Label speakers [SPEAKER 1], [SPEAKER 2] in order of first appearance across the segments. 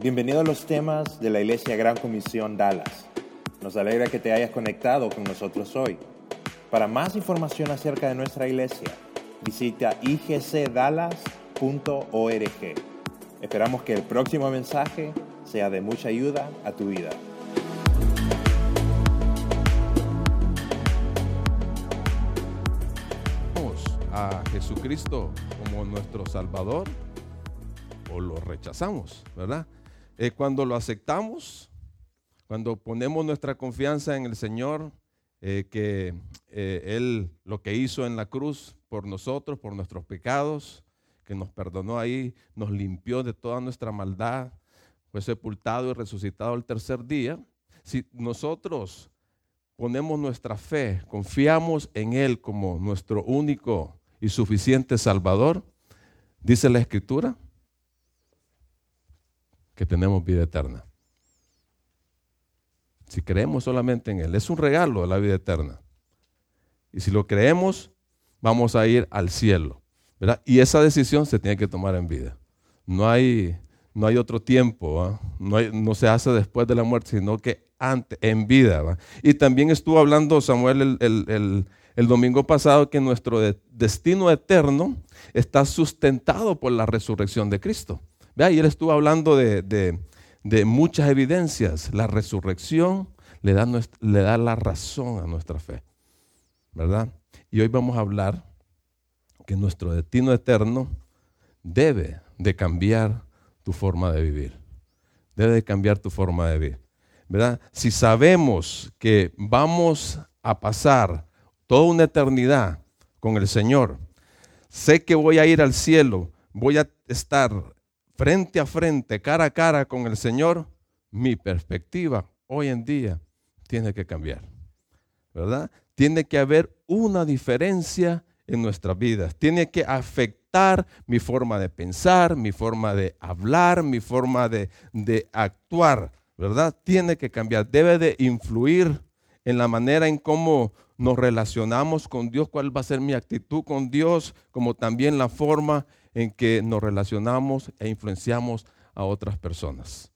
[SPEAKER 1] Bienvenido a los temas de la Iglesia Gran Comisión Dallas. Nos alegra que te hayas conectado con nosotros hoy. Para más información acerca de nuestra iglesia, visita igcdallas.org. Esperamos que el próximo mensaje sea de mucha ayuda a tu vida.
[SPEAKER 2] a Jesucristo como nuestro Salvador o lo rechazamos, ¿verdad? Eh, cuando lo aceptamos, cuando ponemos nuestra confianza en el Señor, eh, que eh, Él lo que hizo en la cruz por nosotros, por nuestros pecados, que nos perdonó ahí, nos limpió de toda nuestra maldad, fue sepultado y resucitado el tercer día. Si nosotros ponemos nuestra fe, confiamos en Él como nuestro único y suficiente Salvador, dice la Escritura que tenemos vida eterna. Si creemos solamente en Él, es un regalo la vida eterna. Y si lo creemos, vamos a ir al cielo. ¿verdad? Y esa decisión se tiene que tomar en vida. No hay, no hay otro tiempo, no, no, se hace después de la muerte, sino que antes, en vida. Y también estuvo hablando Samuel el el domingo pasado que nuestro destino eterno está sustentado por la resurrección de Cristo. Vea, y él estuvo hablando de, muchas evidencias. La resurrección le da, le da la razón a nuestra fe, ¿verdad? Y hoy vamos a hablar que nuestro destino eterno debe de cambiar tu forma de vivir. Debe de cambiar tu forma de vivir. ¿verdad? Si sabemos que vamos a pasar toda una eternidad con el Señor, sé que voy a ir al cielo, voy a estar frente a frente, cara a cara con el Señor, mi perspectiva hoy en día tiene que cambiar. ¿Verdad? Tiene que haber una diferencia en nuestras vidas. Tiene que afectar mi forma de pensar, mi forma de hablar, mi forma de, de actuar. ¿Verdad? Tiene que cambiar. Debe de influir en la manera en cómo nos relacionamos con Dios, cuál va a ser mi actitud con Dios, como también la forma en que nos relacionamos e influenciamos a otras personas.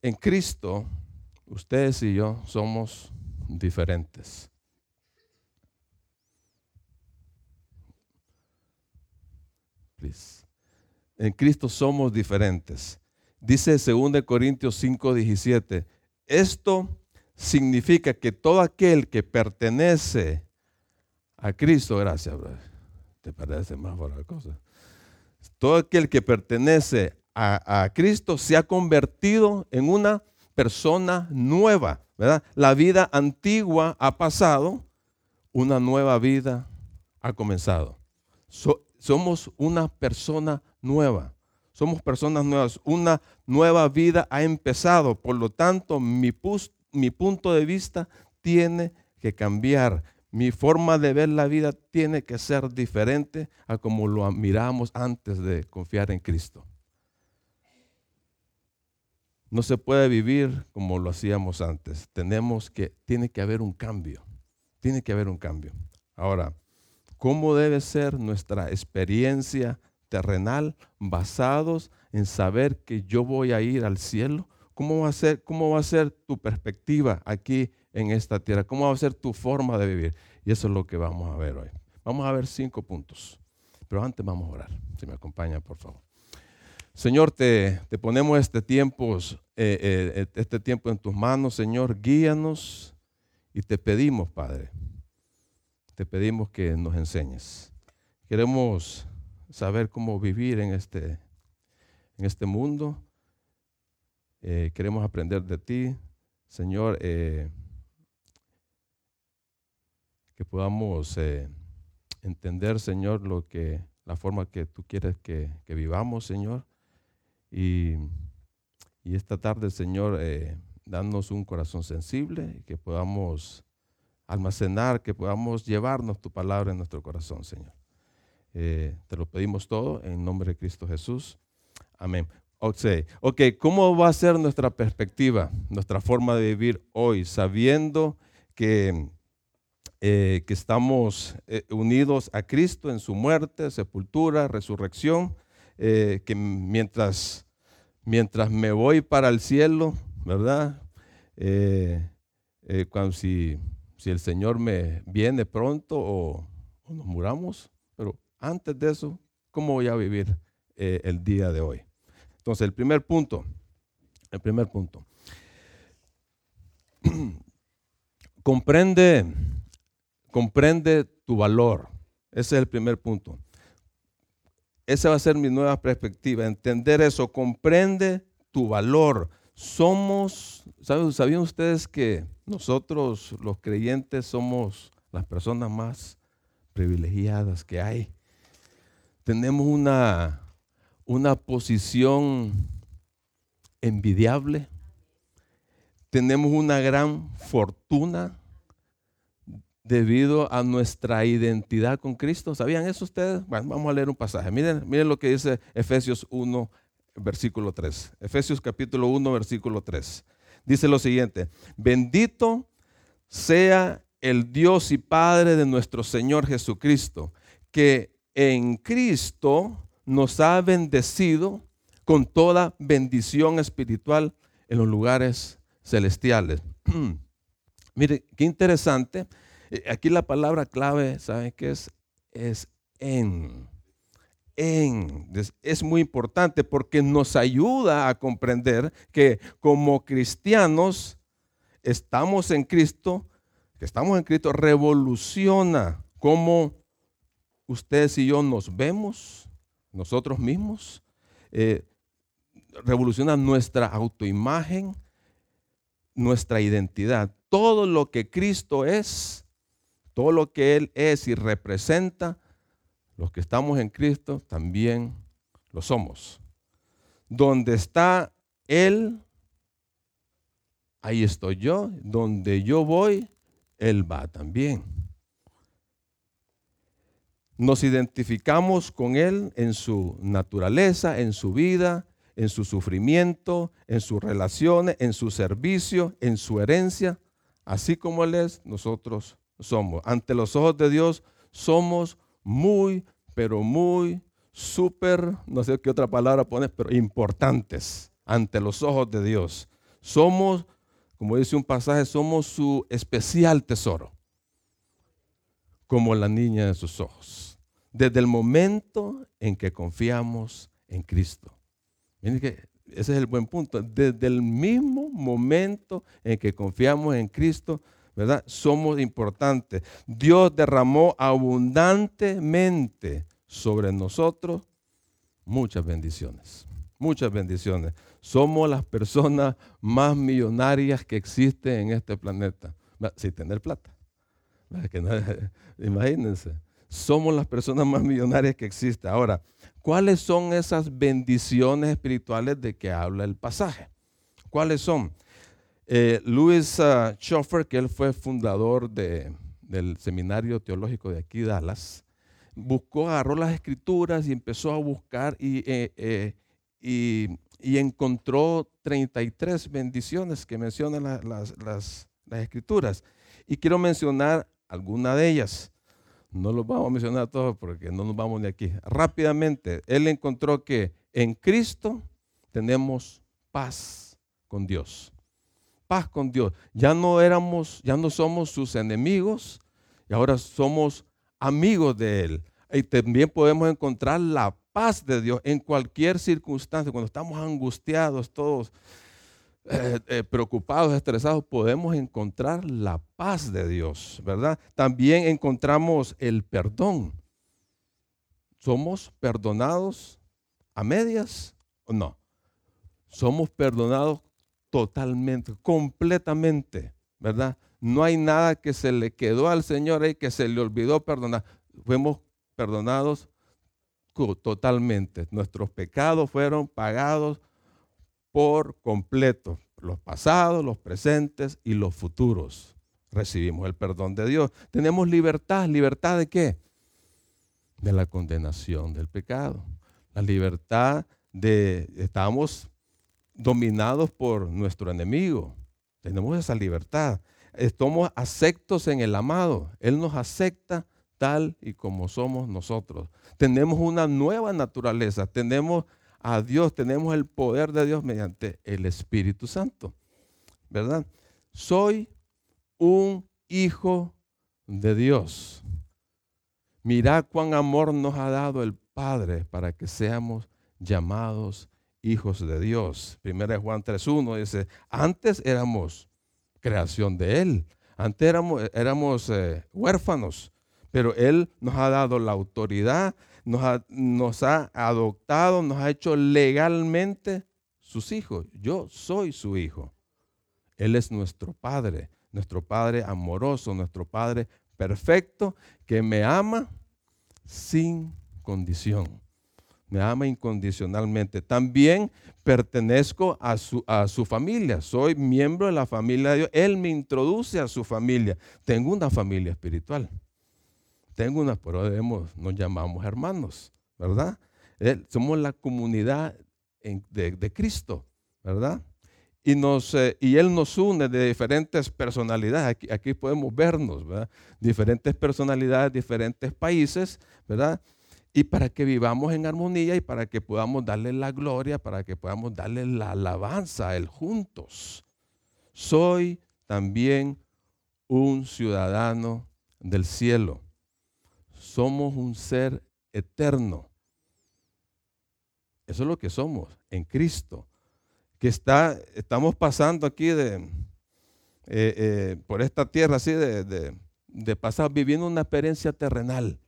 [SPEAKER 2] En Cristo, ustedes y yo somos diferentes. En Cristo somos diferentes. Dice 2 Corintios 5, 17. Esto significa que todo aquel que pertenece a Cristo, gracias, te parece más por la cosa. Todo aquel que pertenece a, Cristo se ha convertido en una persona nueva, ¿verdad? La vida antigua ha pasado, una nueva vida ha comenzado. somos una persona nueva. Somos personas nuevas. Una nueva vida ha empezado. Por lo tanto, mi punto de vista tiene que cambiar. Mi forma de ver la vida tiene que ser diferente a como lo miramos antes de confiar en Cristo. No se puede vivir como lo hacíamos antes. Tenemos que, tiene que haber un cambio. Tiene que haber un cambio. Ahora, ¿cómo debe ser nuestra experiencia terrenal basados en saber que yo voy a ir al cielo? ¿Cómo va a ser, cómo va a ser tu perspectiva aquí en esta tierra? ¿Cómo va a ser tu forma de vivir? Y eso es lo que vamos a ver hoy. Vamos a ver cinco puntos. Pero antes vamos a orar. Si me acompaña, por favor. Señor, te, te ponemos este tiempo, eh, eh, este tiempo en tus manos, Señor. Guíanos y te pedimos, Padre, te pedimos que nos enseñes. Queremos saber cómo vivir en este, en este mundo eh, queremos aprender de ti, Señor, que podamos eh, entender, Señor, lo que, la forma que tú quieres que, vivamos, Señor. Y, y, esta tarde, Señor, danos un corazón sensible, que podamos almacenar, que podamos llevarnos tu palabra en nuestro corazón, Señor. te lo pedimos todo en nombre de Cristo Jesús. Amén. Ok, ¿cómo va a ser nuestra perspectiva, nuestra forma de vivir hoy, sabiendo que, eh, que estamos eh, unidos a Cristo en su muerte, sepultura, resurrección, eh, que mientras mientras me voy para el cielo, ¿verdad? Cuando si, si, el Señor me viene pronto o, nos muramos, pero antes de eso, ¿cómo voy a vivir el día de hoy? Entonces, el primer punto, el primer punto. comprende, comprende tu valor. Ese es el primer punto. Esa va a ser mi nueva perspectiva, entender eso, comprende tu valor. Somos, ¿sabían ustedes que nosotros los creyentes somos las personas más privilegiadas que hay? Tenemos una, una posición envidiable, tenemos una gran fortuna debido a nuestra identidad con Cristo. ¿Sabían eso ustedes? Bueno, vamos a leer un pasaje. Miren, miren lo que dice Efesios 1, versículo 3. Efesios capítulo 1, versículo 3. Dice lo siguiente, bendito sea el Dios y Padre de nuestro Señor Jesucristo, que en Cristo nos ha bendecido con toda bendición espiritual en los lugares celestiales. Mire, qué interesante aquí la palabra clave, ¿saben qué es? Es en. En. Es muy importante porque nos ayuda a comprender que como cristianos estamos en Cristo, que estamos en Cristo, revoluciona cómo ustedes y yo nos vemos, nosotros mismos, eh, revoluciona nuestra autoimagen, nuestra identidad. Todo lo que Cristo es, todo lo que Él es y representa, los que estamos en Cristo también lo somos. Donde está Él, ahí estoy yo. Donde yo voy, Él va también. Nos identificamos con Él en su naturaleza, en su vida, en su sufrimiento, en sus relaciones, en su servicio, en su herencia. Así como Él es, nosotros somos. Ante los ojos de Dios somos muy, pero muy, súper, no sé qué otra palabra pones, pero importantes ante los ojos de Dios. Somos, como dice un pasaje, somos su especial tesoro, como la niña de sus ojos. Desde el momento en que confiamos en Cristo. Miren que ese es el buen punto. Desde el mismo momento en que confiamos en Cristo, ¿verdad? Somos importantes. Dios derramó abundantemente sobre nosotros muchas bendiciones, muchas bendiciones. Somos las personas más millonarias que existen en este planeta, sin tener plata. imagínense, somos las personas más millonarias que existen. Ahora, ¿cuáles son esas bendiciones espirituales de que habla el pasaje? ¿Cuáles son? Eh, Louis uh, que él fue fundador del seminario teológico de aquí, Dallas, buscó, agarró las escrituras y empezó a buscar y, eh, eh, y, encontró 33 bendiciones que mencionan las, las, escrituras. Y quiero mencionar alguna de ellas. No los vamos a mencionar todos porque no nos vamos de aquí. Rápidamente, él encontró que en Cristo tenemos paz con Dios paz con Dios. Ya no éramos, ya no somos sus enemigos y ahora somos amigos de Él. Y también podemos encontrar la paz de Dios en cualquier circunstancia. Cuando estamos angustiados, todos eh, eh, preocupados, estresados, podemos encontrar la paz de Dios, ¿verdad? También encontramos el perdón. ¿Somos perdonados a medias o no? Somos perdonados totalmente, completamente, ¿verdad? No hay nada que se le quedó al Señor y que se le olvidó perdonar. Fuimos perdonados totalmente. Nuestros pecados fueron pagados por completo. Los pasados, los presentes y los futuros. Recibimos el perdón de Dios. Tenemos libertad. ¿Libertad de qué? De la condenación del pecado. La libertad de, estamos dominados por nuestro enemigo. Tenemos esa libertad. Estamos aceptos en el amado. Él nos acepta tal y como somos nosotros. Tenemos una nueva naturaleza. Tenemos a Dios, tenemos el poder de Dios mediante el Espíritu Santo. ¿Verdad? Soy un hijo de Dios. Mirad cuán amor nos ha dado el Padre para que seamos llamados hijos de Dios. Primera Juan 3.1 dice, antes éramos creación de Él, antes éramos, éramos eh, huérfanos, pero Él nos ha dado la autoridad, nos ha, nos ha adoptado, nos ha hecho legalmente sus hijos. Yo soy su hijo. Él es nuestro Padre, nuestro Padre amoroso, nuestro Padre perfecto, que me ama sin condición. Me ama incondicionalmente. También pertenezco a su, a su familia. Soy miembro de la familia de Dios. Él me introduce a su familia. Tengo una familia espiritual. Tengo una, pero debemos, nos llamamos hermanos, ¿verdad? somos la comunidad de, Cristo, ¿verdad? Y, nos, eh, y Él nos une de diferentes personalidades. Aquí, aquí podemos vernos, ¿verdad? Diferentes personalidades, diferentes países, ¿verdad? Y para que vivamos en armonía y para que podamos darle la gloria, para que podamos darle la alabanza a Él juntos. Soy también un ciudadano del cielo somos un ser eterno. Eso es lo que somos en Cristo. Que está, estamos pasando aquí de, eh, eh, por esta tierra así de, de, pasar viviendo una experiencia terrenal,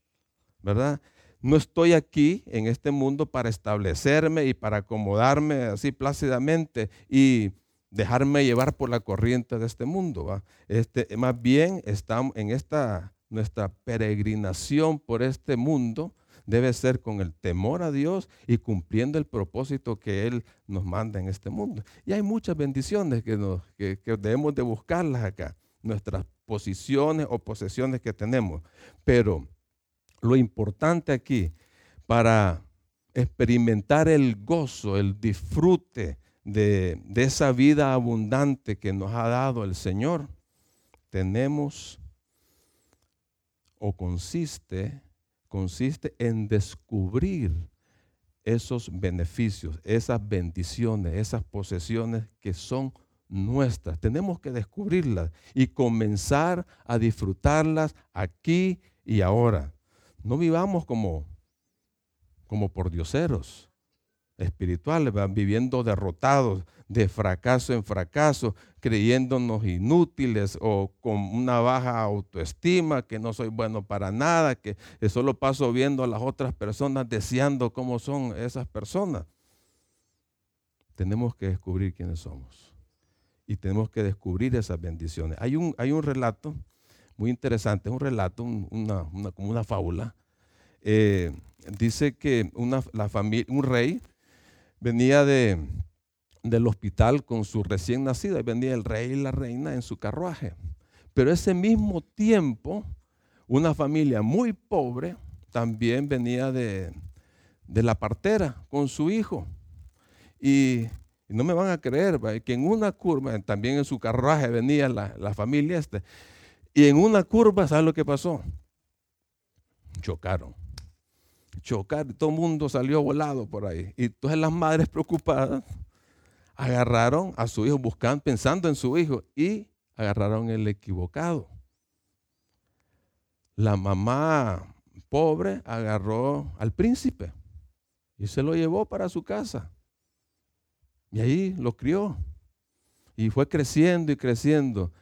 [SPEAKER 2] ¿verdad? No estoy aquí en este mundo para establecerme y para acomodarme así plácidamente y dejarme llevar por la corriente de este mundo. Este, más bien estamos en esta nuestra peregrinación por este mundo debe ser con el temor a Dios y cumpliendo el propósito que Él nos manda en este mundo. Y hay muchas bendiciones que, debemos de buscarlas acá, nuestras posiciones o posesiones que tenemos. Pero lo importante aquí para experimentar el gozo, el disfrute de, esa vida abundante que nos ha dado el Señor, tenemos o consiste, consiste en descubrir esos beneficios, esas bendiciones, esas posesiones que son nuestras. Tenemos que descubrirlas y comenzar a disfrutarlas aquí y ahora. No vivamos como, como por dioseros espirituales, van viviendo derrotados de fracaso en fracaso, creyéndonos inútiles o con una baja autoestima, que no soy bueno para nada, que solo paso viendo a las otras personas deseando cómo son esas personas. Tenemos que descubrir quiénes somos y tenemos que descubrir esas bendiciones. Hay un, hay un relato muy interesante, es un relato, una, como una fábula. Eh, dice que una, la familia, un rey venía de, del hospital con su recién nacida y venía el rey y la reina en su carruaje. Pero ese mismo tiempo, una familia muy pobre también venía de, la partera con su hijo. Y, no me van a creer que en una curva, también en su carruaje venía la, la familia este, y en una curva, ¿sabes lo que pasó? Chocaron chocar, todo el mundo salió volado por ahí. Y entonces las madres preocupadas agarraron a su hijo buscando, pensando en su hijo y agarraron el equivocado. La mamá pobre agarró al príncipe y se lo llevó para su casa. Y ahí lo crió. Y fue creciendo y creciendo.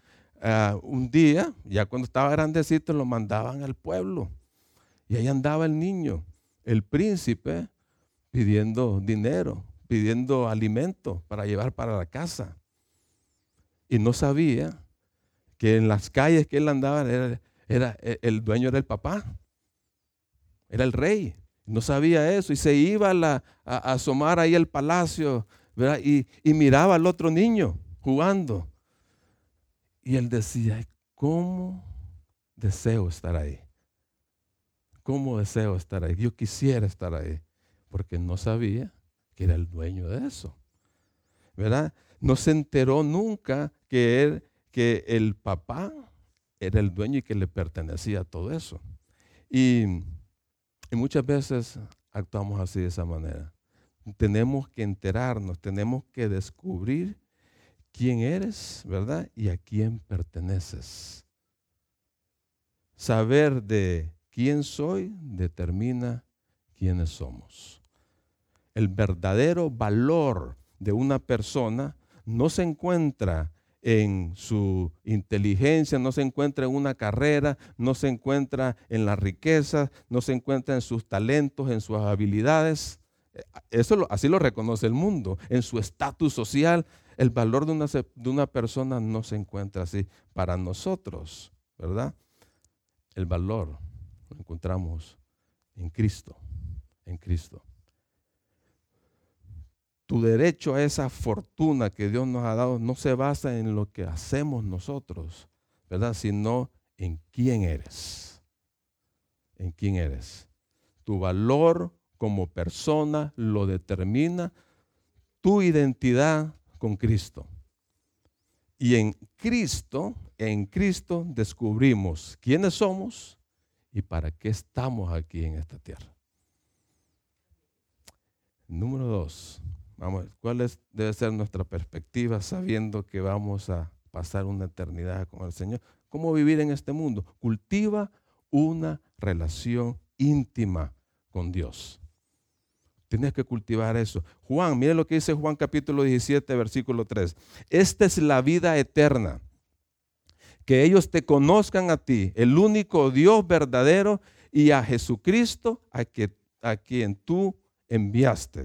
[SPEAKER 2] Ah, un día, ya cuando estaba grandecito, lo mandaban al pueblo. Y ahí andaba el niño el príncipe pidiendo dinero, pidiendo alimento para llevar para la casa. Y no sabía que en las calles que él andaba era, el dueño era el papá, era el rey. No sabía eso y se iba a, asomar ahí al palacio y miraba al otro niño jugando. Y él decía, ¿cómo deseo estar ahí? ¿Cómo deseo estar ahí? Yo quisiera estar ahí, porque no sabía que era el dueño de eso. ¿Verdad? No se enteró nunca que, que el papá era el dueño y que le pertenecía todo eso. Y, y muchas veces actuamos así de esa manera. tenemos que enterarnos, tenemos que descubrir quién eres, ¿verdad? Y a quién perteneces. Saber de quién soy determina quiénes somos. El verdadero valor de una persona no se encuentra en su inteligencia, no se encuentra en una carrera, no se encuentra en la riqueza, no se encuentra en sus talentos, en sus habilidades. Eso así lo reconoce el mundo. En su estatus social, el valor de una, de una persona no se encuentra así. Para nosotros, ¿verdad? El valor lo encontramos en Cristo, en Cristo tu derecho a esa fortuna que Dios nos ha dado no se basa en lo que hacemos nosotros, ¿verdad? Sino en quién eres. En quién eres. Tu valor como persona lo determina tu identidad con Cristo. Y en Cristo, en Cristo descubrimos quiénes somos y para qué estamos aquí en esta tierra. Número dos, ¿cuál debe ser nuestra perspectiva sabiendo que vamos a pasar una eternidad con el Señor? ¿Cómo vivir en este mundo? Cultiva una relación íntima con Dios. Tienes que cultivar eso. Juan, mire lo que dice Juan capítulo 17, versículo 3. Esta es la vida eterna. Que ellos te conozcan a ti, el único Dios verdadero, y a Jesucristo a, que, a quien tú enviaste.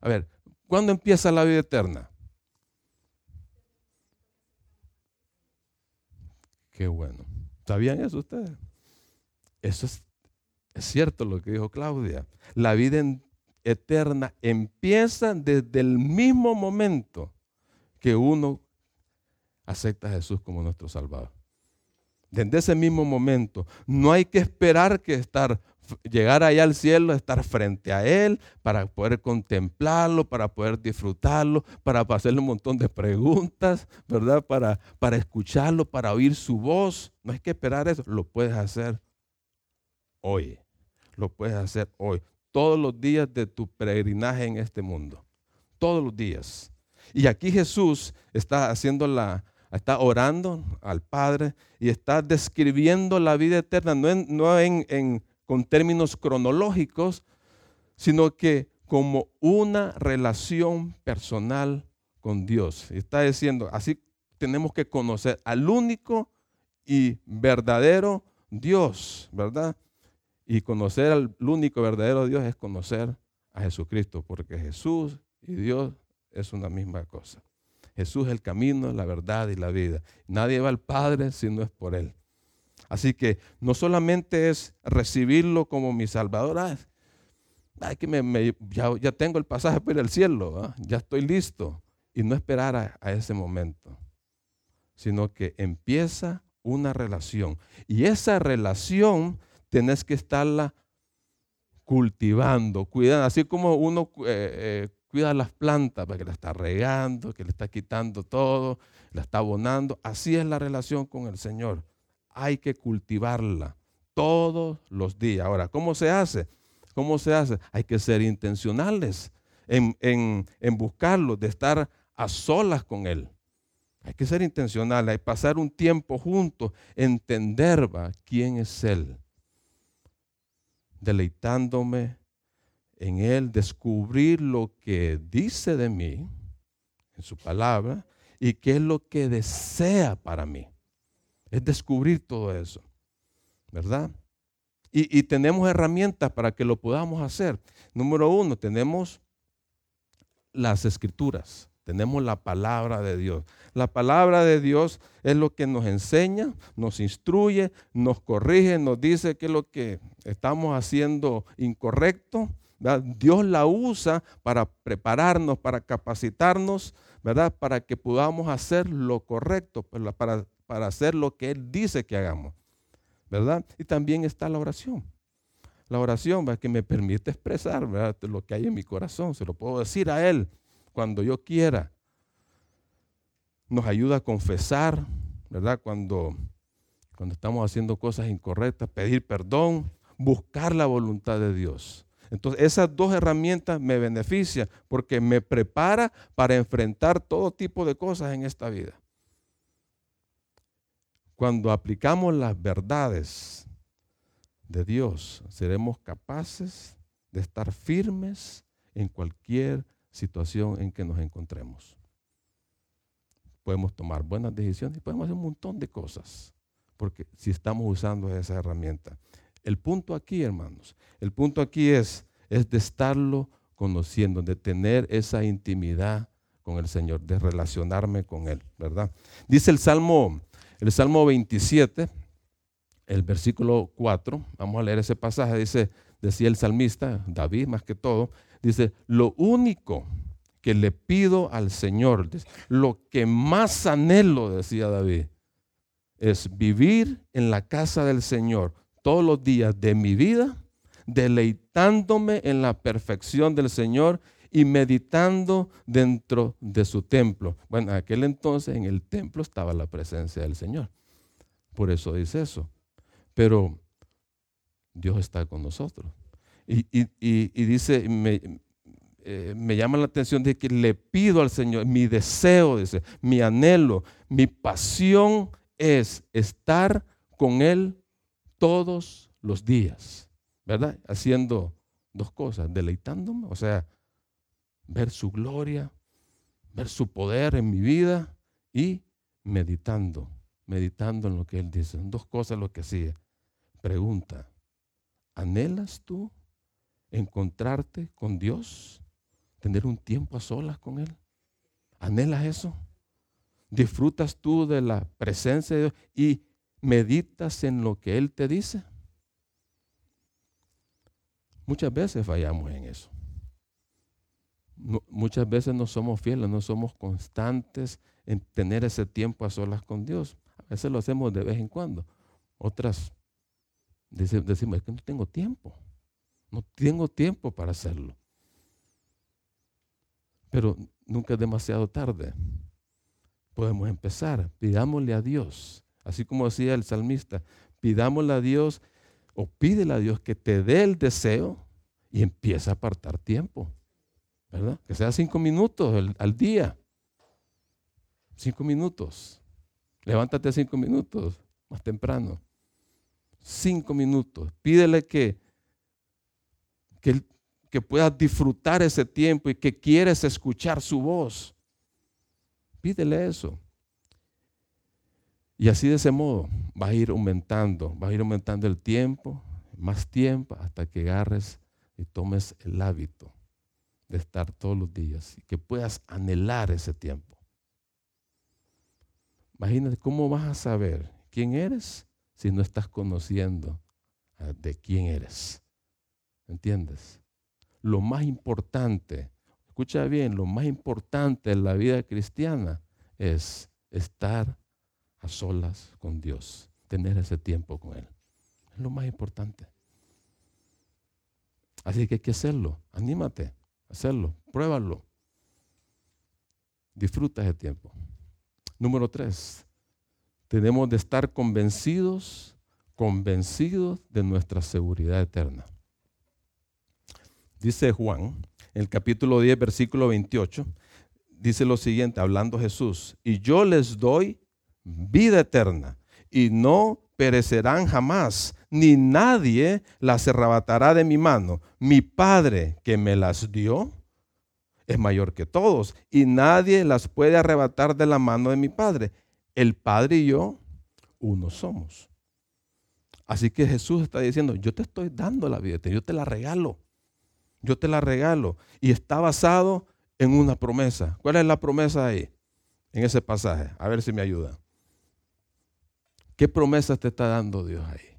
[SPEAKER 2] A ver, ¿Cuándo empieza la vida eterna? Qué bueno. ¿Sabían eso ustedes? Eso es, cierto lo que dijo Claudia. La vida eterna empieza desde el mismo momento que uno acepta a Jesús como nuestro Salvador. Desde ese mismo momento. No hay que esperar que estar llegar allá al cielo, estar frente a Él, para poder contemplarlo, para poder disfrutarlo, para hacerle un montón de preguntas, ¿verdad? Para, para escucharlo, para oír su voz. No hay que esperar eso, lo puedes hacer hoy. Lo puedes hacer hoy. Todos los días de tu peregrinaje en este mundo. Todos los días. Y aquí Jesús está haciendo la, está orando al Padre y está describiendo la vida eterna, no en, con términos cronológicos, sino que como una relación personal con Dios. Está diciendo, así tenemos que conocer al único y verdadero Dios, ¿verdad? Y conocer al único verdadero Dios es conocer a Jesucristo, porque Jesús y Dios es una misma cosa. Jesús es el camino, la verdad y la vida. Nadie va al Padre si no es por Él. Así que no solamente es recibirlo como mi Salvador, ay, que me, ya, tengo el pasaje para el cielo, ya estoy listo. Y no esperar a, a ese momento, sino que empieza una relación. Y esa relación tenés que estarla cultivando, cuidando, así como uno eh, eh, cuida las plantas, que la está regando, que le está quitando todo, la está abonando. Así es la relación con el Señor hay que cultivarla todos los días. Ahora, ¿cómo se hace? ¿Cómo se hace? Hay que ser intencionales en, en, buscarlo, de estar a solas con Él. Hay que ser intencionales, hay que pasar un tiempo juntos, entender quién es Él, deleitándome en Él, descubrir lo que dice de mí en su palabra y qué es lo que desea para mí. Es descubrir todo eso, ¿verdad? Y, tenemos herramientas para que lo podamos hacer. Número uno, tenemos las escrituras, tenemos la palabra de Dios. La palabra de Dios es lo que nos enseña, nos instruye, nos corrige, nos dice qué es lo que estamos haciendo incorrecto. Dios la usa para prepararnos, para capacitarnos, ¿verdad? Para que podamos hacer lo correcto, para para hacer lo que Él dice que hagamos. ¿Verdad? Y también está la oración. La oración que me permite expresar lo que hay en mi corazón. Se lo puedo decir a Él cuando yo quiera. Nos ayuda a confesar, ¿verdad? Cuando, cuando estamos haciendo cosas incorrectas, pedir perdón, buscar la voluntad de Dios. Entonces, esas dos herramientas me benefician porque me prepara para enfrentar todo tipo de cosas en esta vida. Cuando aplicamos las verdades de Dios, seremos capaces de estar firmes en cualquier situación en que nos encontremos. Podemos tomar buenas decisiones y podemos hacer un montón de cosas, porque si estamos usando esa herramienta. El punto aquí, hermanos, el punto aquí es, es de estarlo conociendo, de tener esa intimidad con el Señor, de relacionarme con Él, ¿verdad? Dice el Salmo, el Salmo 27, el versículo 4, vamos a leer ese pasaje, dice, decía el salmista, David más que todo, dice, lo único que le pido al Señor, lo que más anhelo, decía David, es vivir en la casa del Señor todos los días de mi vida, deleitándome en la perfección del Señor y meditando dentro de su templo. Bueno, en aquel entonces en el templo estaba la presencia del Señor. Por eso dice eso. Pero Dios está con nosotros. Y, dice, eh, me, llama la atención de que le pido al Señor, mi deseo, dice, mi anhelo, mi pasión es estar con Él todos los días, ¿verdad? Haciendo dos cosas, deleitándome, o sea, ver su gloria, ver su poder en mi vida y meditando, meditando en lo que Él dice. Son dos cosas lo que hacía. Pregunta, ¿anhelas tú encontrarte con Dios? ¿Tener un tiempo a solas con Él? ¿Anhelas eso? ¿Disfrutas tú de la presencia de Dios y meditas en lo que Él te dice? Muchas veces fallamos en eso. muchas veces no somos fieles, no somos constantes en tener ese tiempo a solas con Dios. A veces lo hacemos de vez en cuando. Otras decimos, es que no tengo tiempo. No tengo tiempo para hacerlo. Pero nunca es demasiado tarde. Podemos empezar. Pidámosle a Dios, así como decía el salmista, pidámosle a Dios o pídele a Dios que te dé el deseo y empieza a apartar tiempo. ¿Verdad? Que sea cinco minutos al día. Cinco minutos. Levántate cinco minutos más temprano cinco minutos. Pídele que, que, que puedas disfrutar ese tiempo y que quieres escuchar su voz. Pídele eso. Y así de ese modo va a ir aumentando, va a ir aumentando el tiempo, más tiempo, hasta que agarres y tomes el hábito de estar todos los días y que puedas anhelar ese tiempo. Imagínate cómo vas a saber quién eres si no estás conociendo ah, de quién eres. ¿Entiendes? Lo más importante, escucha bien, lo más importante en la vida cristiana es estar a solas con Dios, tener ese tiempo con Él. Es lo más importante. Así que hay que hacerlo. Anímate hacerlo. Pruébalo. Disfruta ese tiempo. Número tres, tenemos de estar convencidos, convencidos de nuestra seguridad eterna. Dice Juan, en el capítulo 10, versículo 28, dice lo siguiente, hablando Jesús, y yo les doy vida eterna, y no perecerán jamás, ni nadie las arrebatará de mi mano. Mi Padre que me las dio es mayor que todos, y nadie las puede arrebatar de la mano de mi Padre el Padre y yo, uno somos. Así que Jesús está diciendo, yo te estoy dando la vida, yo te la regalo, yo te la regalo. Y está basado en una promesa. ¿Cuál es la promesa ahí? En ese pasaje. A ver si me ayuda. ¿Qué promesa te está dando Dios ahí?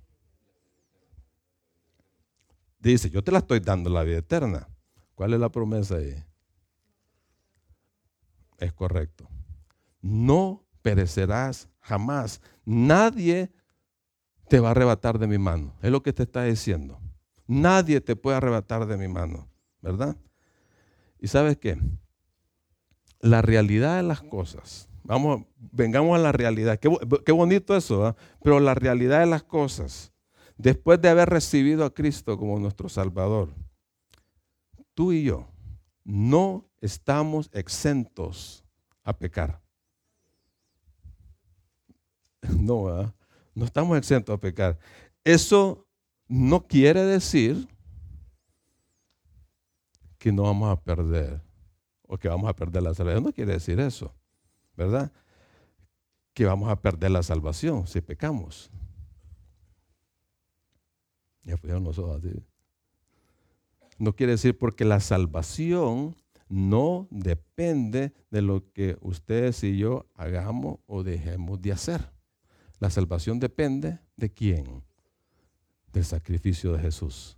[SPEAKER 2] Dice, yo te la estoy dando la vida eterna. ¿Cuál es la promesa ahí? Es correcto. No perecerás jamás. Nadie te va a arrebatar de mi mano. Es lo que te está diciendo. Nadie te puede arrebatar de mi mano, ¿verdad? Y sabes qué? La realidad de las cosas. Vamos, vengamos a la realidad. Qué, bonito eso, ¿eh? pero la realidad de las cosas, después de haber recibido a Cristo como nuestro Salvador, tú y yo no estamos exentos a pecar. No, no estamos exentos a pecar. Eso no quiere decir que no vamos a perder o que vamos a perder la salvación. No quiere decir eso, ¿verdad? Que vamos a perder la salvación si pecamos. Ya pusieron los ojos así. No quiere decir porque la salvación no depende de lo que ustedes y yo hagamos o dejemos de hacer. La salvación depende de quién? Del sacrificio de Jesús.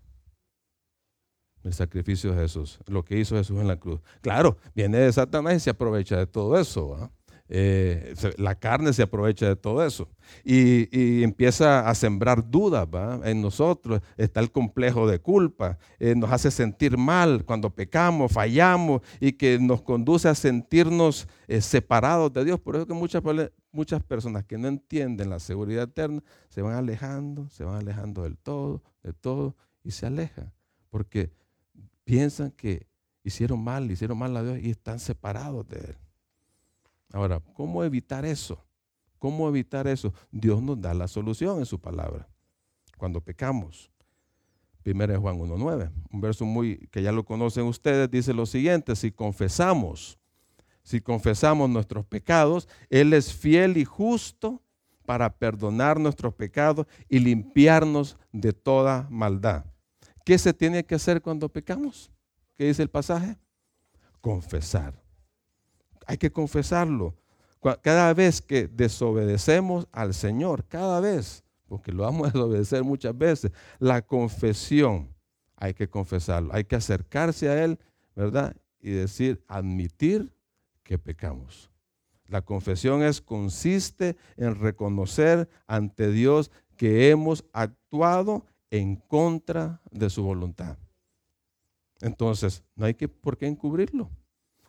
[SPEAKER 2] El sacrificio de Jesús, lo que hizo Jesús en la cruz. Claro, viene de Satanás y se aprovecha de todo eso. Eh, la carne se aprovecha de todo eso y, empieza a sembrar dudas en nosotros. Está el complejo de culpa, eh, nos hace sentir mal cuando pecamos, fallamos y que nos conduce a sentirnos eh, separados de Dios. Por eso que muchas, muchas personas que no entienden la seguridad eterna se van alejando, se van alejando del todo, de todo y se alejan porque piensan que hicieron mal, hicieron mal a Dios y están separados de Él. Ahora, ¿cómo evitar eso? ¿Cómo evitar eso? Dios nos da la solución en su palabra. Cuando pecamos. Primero Juan 1.9, un verso muy que ya lo conocen ustedes, dice lo siguiente, si confesamos, si confesamos nuestros pecados, Él es fiel y justo para perdonar nuestros pecados y limpiarnos de toda maldad. ¿Qué se tiene que hacer cuando pecamos? ¿Qué dice el pasaje? Confesar hay que confesarlo. Cada vez que desobedecemos al Señor, cada vez, porque lo vamos a desobedecer muchas veces, la confesión hay que confesarlo, hay que acercarse a Él, ¿verdad? Y decir, admitir que pecamos. La confesión es, consiste en reconocer ante Dios que hemos actuado en contra de su voluntad. Entonces, no hay que por qué encubrirlo.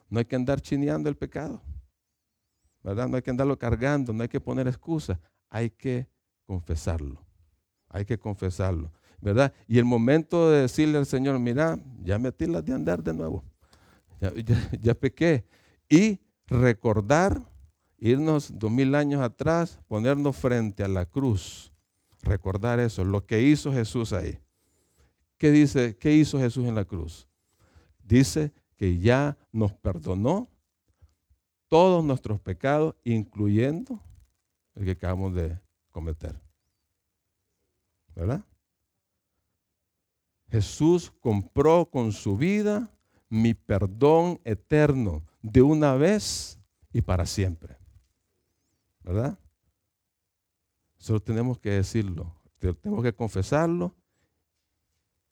[SPEAKER 2] No hay que andar chineando el pecado. ¿Verdad? No hay que andarlo cargando, no hay que poner excusas. Hay que confesarlo. Hay que confesarlo. ¿Verdad? Y el momento de decirle al Señor, mira, ya metí las de andar de nuevo. Ya, ya pequé. Y recordar, irnos dos mil años atrás, ponernos frente a la cruz. Recordar eso, lo que hizo Jesús ahí. ¿Qué dice? ¿Qué hizo Jesús en la cruz? Dice que ya nos perdonó todos nuestros pecados, incluyendo el que acabamos de cometer. ¿Verdad? Jesús compró con su vida mi perdón eterno de una vez y para siempre. ¿Verdad? Solo tenemos que decirlo, tenemos que confesarlo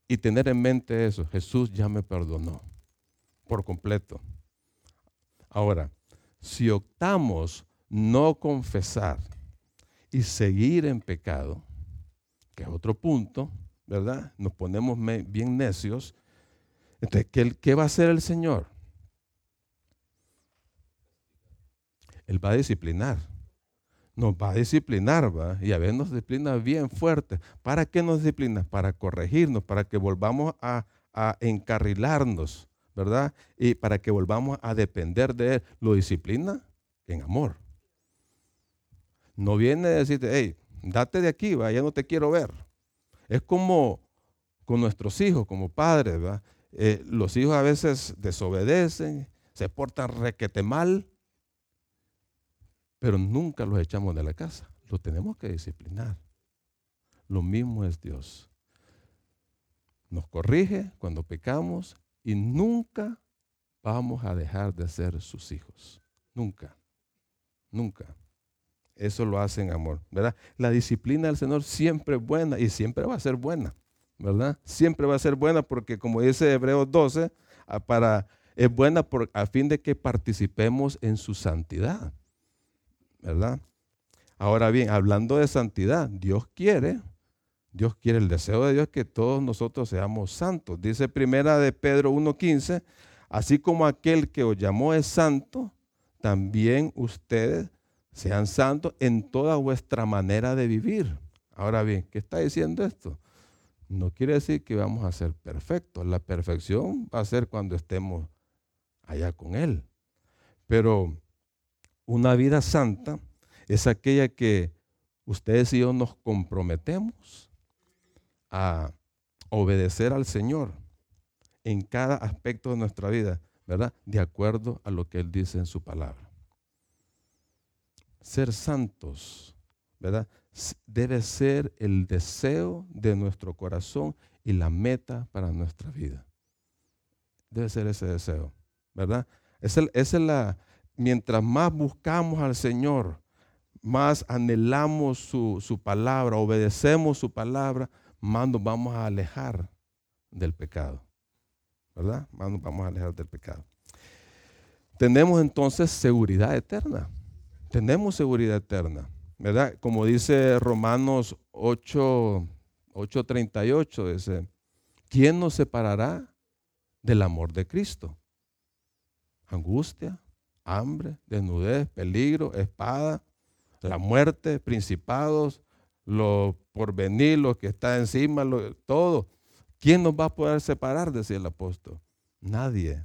[SPEAKER 2] y tener en mente eso. Jesús ya me perdonó por completo. Ahora, si optamos no confesar y seguir en pecado, que es otro punto, ¿verdad? Nos ponemos bien necios. Entonces, ¿qué, va a hacer el Señor? Él va a disciplinar. Nos va a disciplinar, ¿va? Y a veces nos disciplina bien fuerte. ¿Para qué nos disciplina? Para corregirnos, para que volvamos a, a encarrilarnos ¿verdad? Y para que volvamos a depender de Él. Lo disciplina en amor. No viene a decirte, hey, date de aquí, ¿va? ya no te quiero ver. Es como con nuestros hijos, como padres, ¿verdad? Eh, los hijos a veces desobedecen, se portan requete mal, pero nunca los echamos de la casa. Los tenemos que disciplinar. Lo mismo es Dios. Nos corrige cuando pecamos y nunca vamos a dejar de ser sus hijos. Nunca. Nunca. Eso lo hace en amor, ¿verdad? La disciplina del Señor siempre es buena y siempre va a ser buena, ¿verdad? Siempre va a ser buena porque como dice Hebreos 12, para, es buena por, a fin de que participemos en su santidad, ¿verdad? Ahora bien, hablando de santidad, Dios quiere Dios quiere, el deseo de Dios que todos nosotros seamos santos. Dice primera de Pedro 1.15, así como aquel que os llamó es santo, también ustedes sean santos en toda vuestra manera de vivir. Ahora bien, ¿qué está diciendo esto? No quiere decir que vamos a ser perfectos. La perfección va a ser cuando estemos allá con Él. Pero una vida santa es aquella que ustedes y yo nos comprometemos a obedecer al Señor en cada aspecto de nuestra vida, ¿verdad? De acuerdo a lo que Él dice en su palabra. Ser santos, ¿verdad? Debe ser el deseo de nuestro corazón y la meta para nuestra vida. Debe ser ese deseo, ¿verdad? Esa es la, mientras más buscamos al Señor, más anhelamos su, su palabra, obedecemos su palabra, más nos vamos a alejar del pecado. ¿Verdad? Más nos vamos a alejar del pecado. Tenemos entonces seguridad eterna. Tenemos seguridad eterna. ¿Verdad? Como dice Romanos 8, 8:38, dice, ¿quién nos separará del amor de Cristo? Angustia, hambre, desnudez, peligro, espada, la muerte, principados, lo porvenir, lo que está encima, todo. ¿Quién nos va a poder separar? Decía el apóstol. Nadie,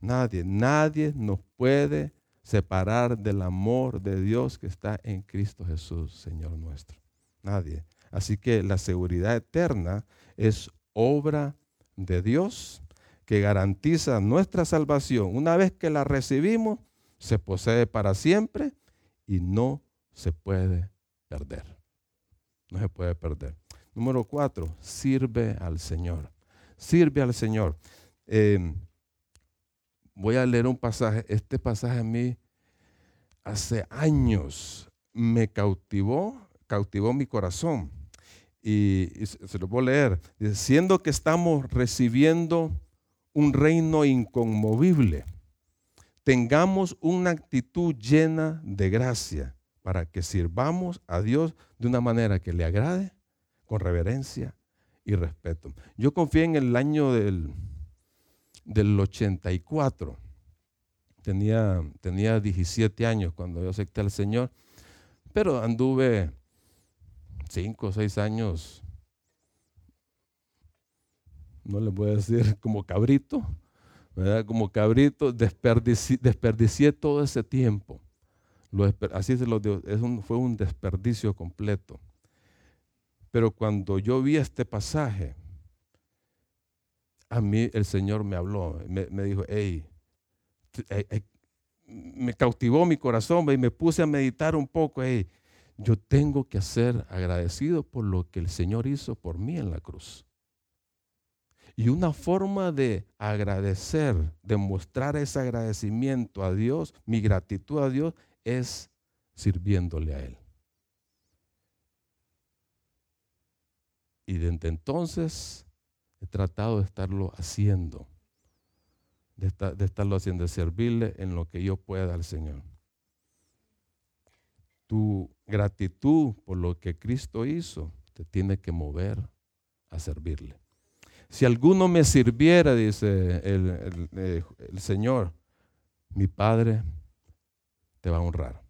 [SPEAKER 2] nadie, nadie nos puede separar del amor de Dios que está en Cristo Jesús, Señor nuestro. Nadie. Así que la seguridad eterna es obra de Dios que garantiza nuestra salvación. Una vez que la recibimos, se posee para siempre y no se puede perder. No se puede perder. Número cuatro, sirve al Señor. Sirve al Señor. Em, voy a leer un pasaje. Este pasaje a mí hace años me cautivó, cautivó mi corazón. Y, se lo voy a leer. Siendo que estamos recibiendo un reino inconmovible, tengamos una actitud llena de gracia para que sirvamos a Dios de una manera que le agrade, con reverencia y respeto. Yo confié en el año del, del 84. Tenía, tenía 17 años cuando yo acepté al Señor, pero anduve 5 o 6 años, no le voy a decir como cabrito, ¿verdad? Como cabrito, desperdicié todo ese tiempo así se lo digo, fue un desperdicio completo. Pero cuando yo vi este pasaje, a mí el Señor me habló, me, dijo, hey, me cautivó mi corazón y me puse a meditar un poco, hey, yo tengo que ser agradecido por lo que el Señor hizo por mí en la cruz. Y una forma de agradecer, de mostrar ese agradecimiento a Dios, mi gratitud a Dios, es sirviéndole a Él. Y desde entonces he tratado de estarlo haciendo, de, estarlo haciendo, de servirle en lo que yo pueda al Señor. Tu gratitud por lo que Cristo hizo te tiene que mover a servirle. Si alguno me sirviera, dice el, el Señor, mi Padre te va a honrar.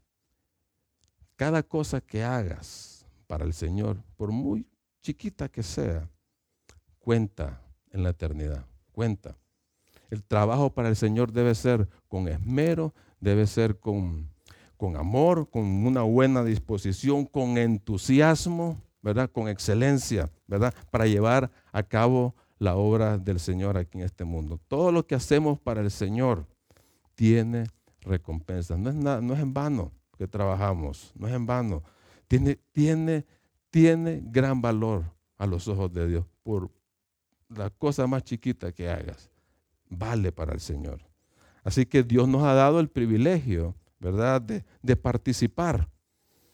[SPEAKER 2] Cada cosa que hagas para el Señor, por muy chiquita que sea, cuenta en la eternidad, cuenta. El trabajo para el Señor debe ser con esmero, debe ser con, con amor, con una buena disposición, con entusiasmo, ¿verdad? Con excelencia, ¿verdad? Para llevar a cabo la obra del Señor aquí en este mundo. Todo lo que hacemos para el Señor tiene recompensa. No es, no es en vano que trabajamos, no es en vano. Tiene, tiene, tiene gran valor a los ojos de Dios por la cosa más chiquita que hagas. Vale para el Señor. Así que Dios nos ha dado el privilegio, ¿verdad?, de, participar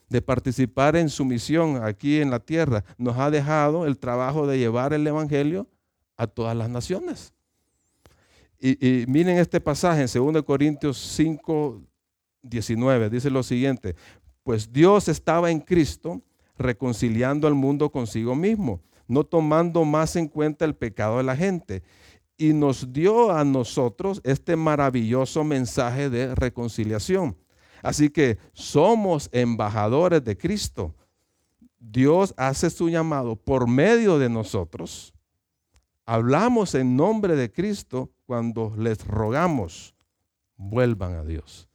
[SPEAKER 2] de participar en su misión aquí en la tierra, nos ha dejado el trabajo de llevar el Evangelio a todas las naciones. Y, miren este pasaje en 2 Corintios 5, 19, dice lo siguiente, pues Dios estaba en Cristo reconciliando al mundo consigo mismo, no tomando más en cuenta el pecado de la gente, y nos dio a nosotros este maravilloso mensaje de reconciliación. Así que somos embajadores de Cristo Dios hace su llamado por medio de nosotros. Hablamos en nombre de Cristo cuando les rogamos, vuelvan a Dios.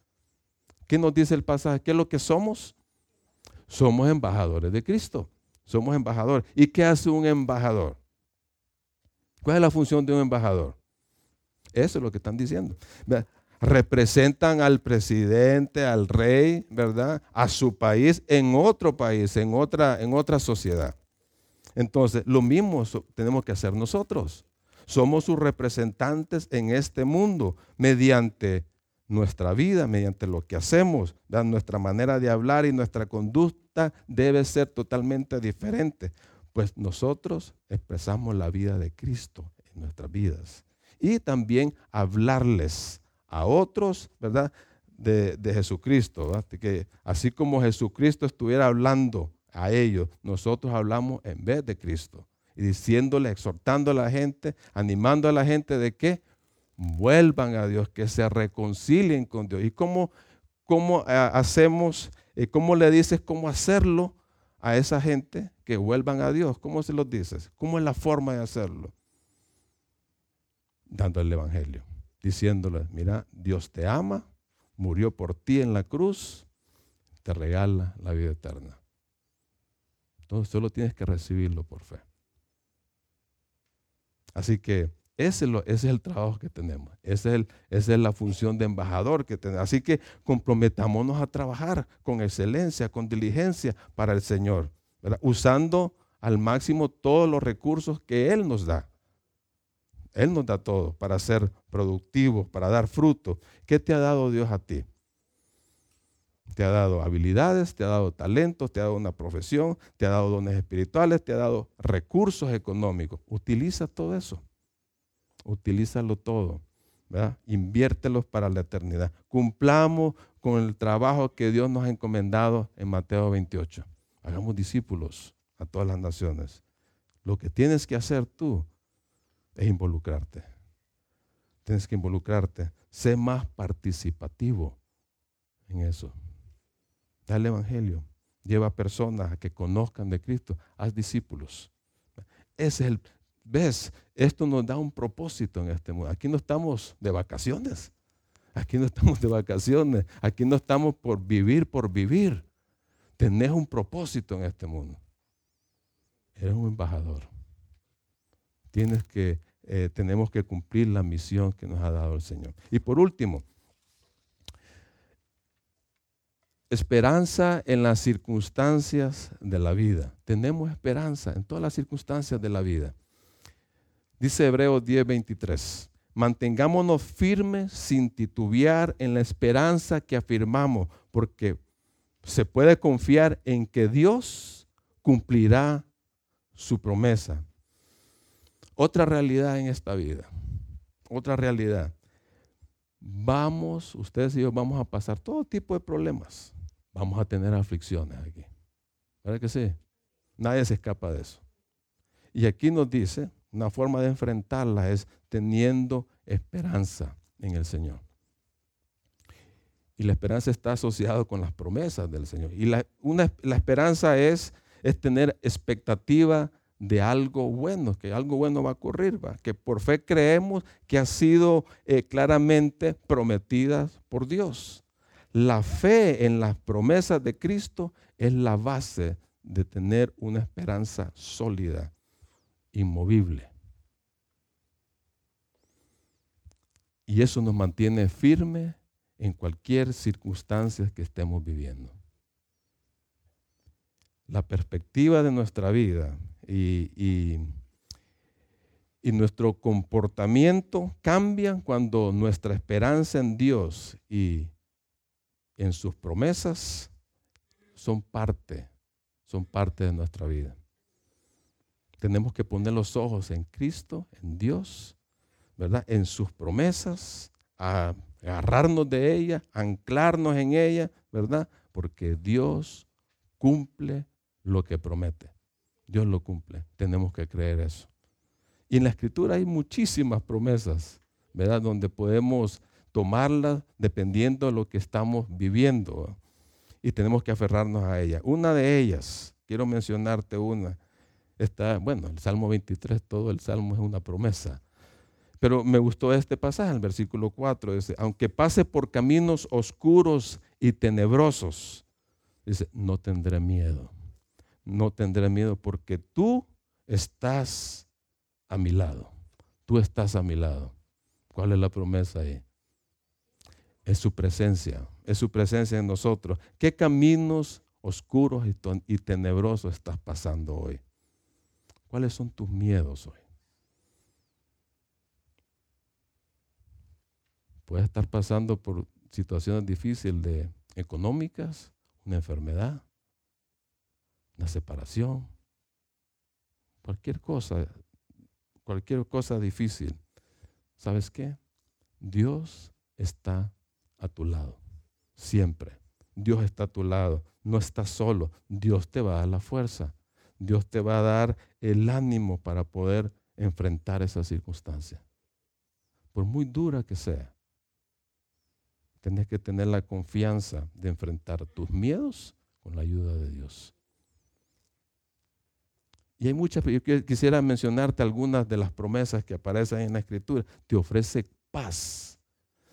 [SPEAKER 2] ¿Qué nos dice el pasaje? ¿Qué es lo que somos? Somos embajadores de Cristo. Somos embajadores. ¿Y qué hace un embajador? ¿Cuál es la función de un embajador? Eso es lo que están diciendo. Representan al presidente, al rey, ¿verdad? A su país en otro país, en otra, en otra sociedad. Entonces, lo mismo tenemos que hacer nosotros. Somos sus representantes en este mundo mediante nuestra vida, mediante lo que hacemos, nuestra manera de hablar y nuestra conducta debe ser totalmente diferente, pues nosotros expresamos la vida de Cristo en nuestras vidas. Y también hablarles a otros, ¿verdad? De, Jesucristo, Que así como Jesucristo estuviera hablando a ellos, nosotros hablamos en vez de Cristo. Y diciéndole, exhortando a la gente, animando a la gente de que vuelvan a Dios, que se reconcilien con Dios. ¿Y cómo, cómo eh, hacemos, cómo le dices cómo hacerlo a esa gente que vuelvan a Dios? ¿Cómo se los dices? ¿Cómo es la forma de hacerlo? Dando el Evangelio, diciéndole, mira, Dios te ama, murió por ti en la cruz, te regala la vida eterna. Entonces solo tienes que recibirlo por fe. Así que ese es, el trabajo que tenemos. esa es la función de embajador que tenemos. Así que comprometámonos a trabajar con excelencia, con diligencia para el Señor, usando al máximo todos los recursos que Él nos da. Él nos da todo para ser productivos, para dar fruto. ¿Qué te ha dado Dios a ti? Te ha dado habilidades, te ha dado talentos, te ha dado una profesión, te ha dado dones espirituales, te ha dado recursos económicos. Utiliza todo eso utilízalo todo, ¿verdad? Inviértelos para la eternidad. Cumplamos con el trabajo que Dios nos ha encomendado en Mateo 28. Hagamos discípulos a todas las naciones. Lo que tienes que hacer tú es involucrarte. Tienes que involucrarte. Sé más participativo en eso. Da el Evangelio. Lleva personas que conozcan de Cristo. Haz discípulos. Ese es el, ves, esto nos da un propósito en este mundo. Aquí no estamos de vacaciones. Aquí no estamos de vacaciones. Aquí no estamos por vivir, por vivir. Tenés un propósito en este mundo. Eres un embajador. Tienes que, eh, tenemos que cumplir la misión que nos ha dado el Señor. Y por último, esperanza en las circunstancias de la vida. Tenemos esperanza en todas las circunstancias de la vida. Dice Hebreos 10:23, mantengámonos firmes sin titubear en la esperanza que afirmamos, porque se puede confiar en que Dios cumplirá su promesa. Otra realidad en esta vida, otra realidad. Vamos, ustedes y yo vamos a pasar todo tipo de problemas. Vamos a tener aflicciones aquí. ¿Verdad que sí? Nadie se escapa de eso. Y aquí nos dice, una forma de enfrentarla es teniendo esperanza en el Señor. Y la esperanza está asociada con las promesas del Señor. Y la, la esperanza es, es, tener expectativa de algo bueno, que algo bueno va a ocurrir, ¿va? que por fe creemos que ha sido eh, claramente prometida por Dios. La fe en las promesas de Cristo es la base de tener una esperanza sólida inmovible. Y eso nos mantiene firme en cualquier circunstancia que estemos viviendo. La perspectiva de nuestra vida y, y, y nuestro comportamiento cambian cuando nuestra esperanza en Dios y en sus promesas son parte, son parte de nuestra vida. Tenemos que poner los ojos en Cristo, en Dios, ¿verdad? En sus promesas, a agarrarnos de ella, anclarnos en ella, ¿verdad? Porque Dios cumple lo que promete. Dios lo cumple. Tenemos que creer eso. Y en la escritura hay muchísimas promesas, ¿verdad? Donde podemos tomarlas dependiendo de lo que estamos viviendo. Y tenemos que aferrarnos a ella. Una de ellas quiero mencionarte una. Está, bueno, el Salmo 23, todo el Salmo es una promesa. Pero me gustó este pasaje, el versículo 4, dice, aunque pase por caminos oscuros y tenebrosos, dice, no tendré miedo, no tendré miedo porque tú estás a mi lado, tú estás a mi lado. ¿Cuál es la promesa ahí? Es su presencia, es su presencia en nosotros. ¿Qué caminos oscuros y tenebrosos estás pasando hoy? ¿Cuáles son tus miedos hoy? Puedes estar pasando por situaciones difíciles de económicas, una enfermedad, una separación, cualquier cosa, cualquier cosa difícil. ¿Sabes qué? Dios está a tu lado, siempre. Dios está a tu lado, no estás solo. Dios te va a dar la fuerza. Dios te va a dar el ánimo para poder enfrentar esa circunstancia. Por muy dura que sea. Tienes que tener la confianza de enfrentar tus miedos con la ayuda de Dios. Y hay muchas, yo quisiera mencionarte algunas de las promesas que aparecen en la Escritura. Te ofrece paz.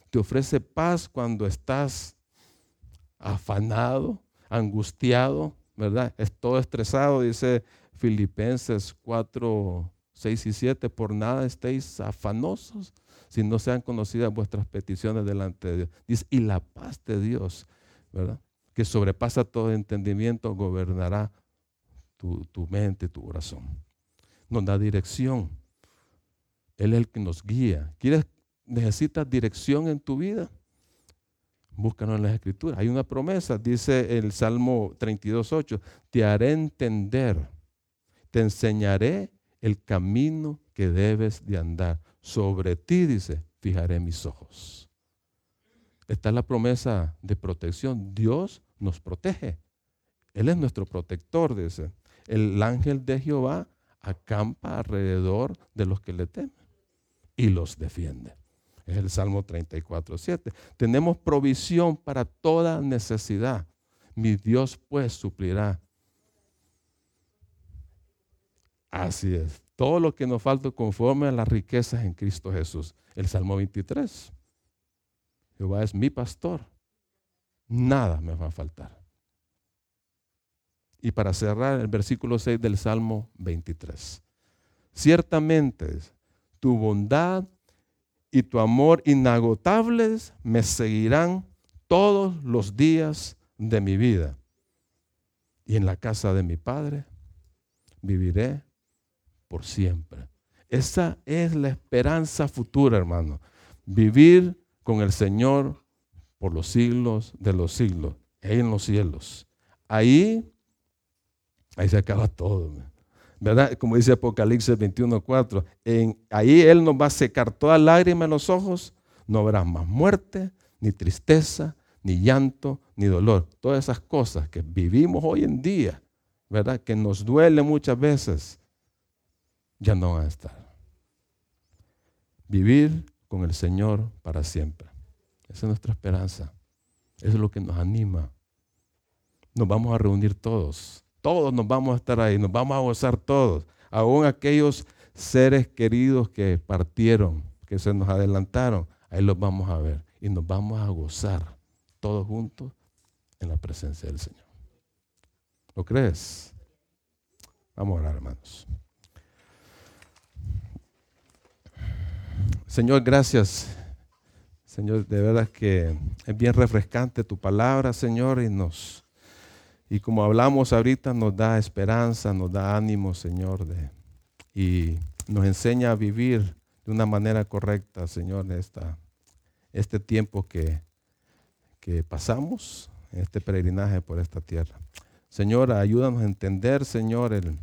[SPEAKER 2] Te ofrece paz cuando estás afanado, angustiado, ¿verdad? Es todo estresado, dice Filipenses 4, 6 y 7, por nada estéis afanosos, si no sean conocidas vuestras peticiones delante de Dios. Dice, y la paz de Dios, ¿verdad? Que sobrepasa todo entendimiento, gobernará tu, tu mente, tu corazón. Nos da dirección. Él es el que nos guía. ¿Quieres, necesitas dirección en tu vida? Búscanos en las escrituras. Hay una promesa, dice el Salmo 32.8, te haré entender, te enseñaré el camino que debes de andar. Sobre ti, dice, fijaré mis ojos. Está la promesa de protección. Dios nos protege. Él es nuestro protector, dice. El ángel de Jehová acampa alrededor de los que le temen y los defiende. Es el Salmo 34, 7. Tenemos provisión para toda necesidad. Mi Dios pues suplirá. Así es todo lo que nos falta conforme a las riquezas en Cristo Jesús. El Salmo 23. Jehová es mi pastor. Nada me va a faltar. Y para cerrar el versículo 6 del Salmo 23. Ciertamente tu bondad y tu amor inagotables me seguirán todos los días de mi vida. Y en la casa de mi Padre viviré por siempre. Esa es la esperanza futura, hermano. Vivir con el Señor por los siglos de los siglos, en los cielos. Ahí, ahí se acaba todo. ¿Verdad? Como dice Apocalipsis 21.4, en, ahí Él nos va a secar toda lágrima en los ojos, no habrá más muerte, ni tristeza, ni llanto, ni dolor. Todas esas cosas que vivimos hoy en día, ¿verdad? Que nos duele muchas veces ya no van a estar. Vivir con el Señor para siempre. Esa es nuestra esperanza. Eso es lo que nos anima. Nos vamos a reunir todos. Todos nos vamos a estar ahí. Nos vamos a gozar todos. Aún aquellos seres queridos que partieron, que se nos adelantaron, ahí los vamos a ver. Y nos vamos a gozar todos juntos en la presencia del Señor. ¿Lo crees? Vamos a orar, hermanos. Señor, gracias. Señor, de verdad que es bien refrescante tu palabra, Señor, y nos y como hablamos ahorita nos da esperanza, nos da ánimo, Señor, de, y nos enseña a vivir de una manera correcta, Señor, esta, este tiempo que, que pasamos, este peregrinaje por esta tierra. Señor, ayúdanos a entender, Señor, el,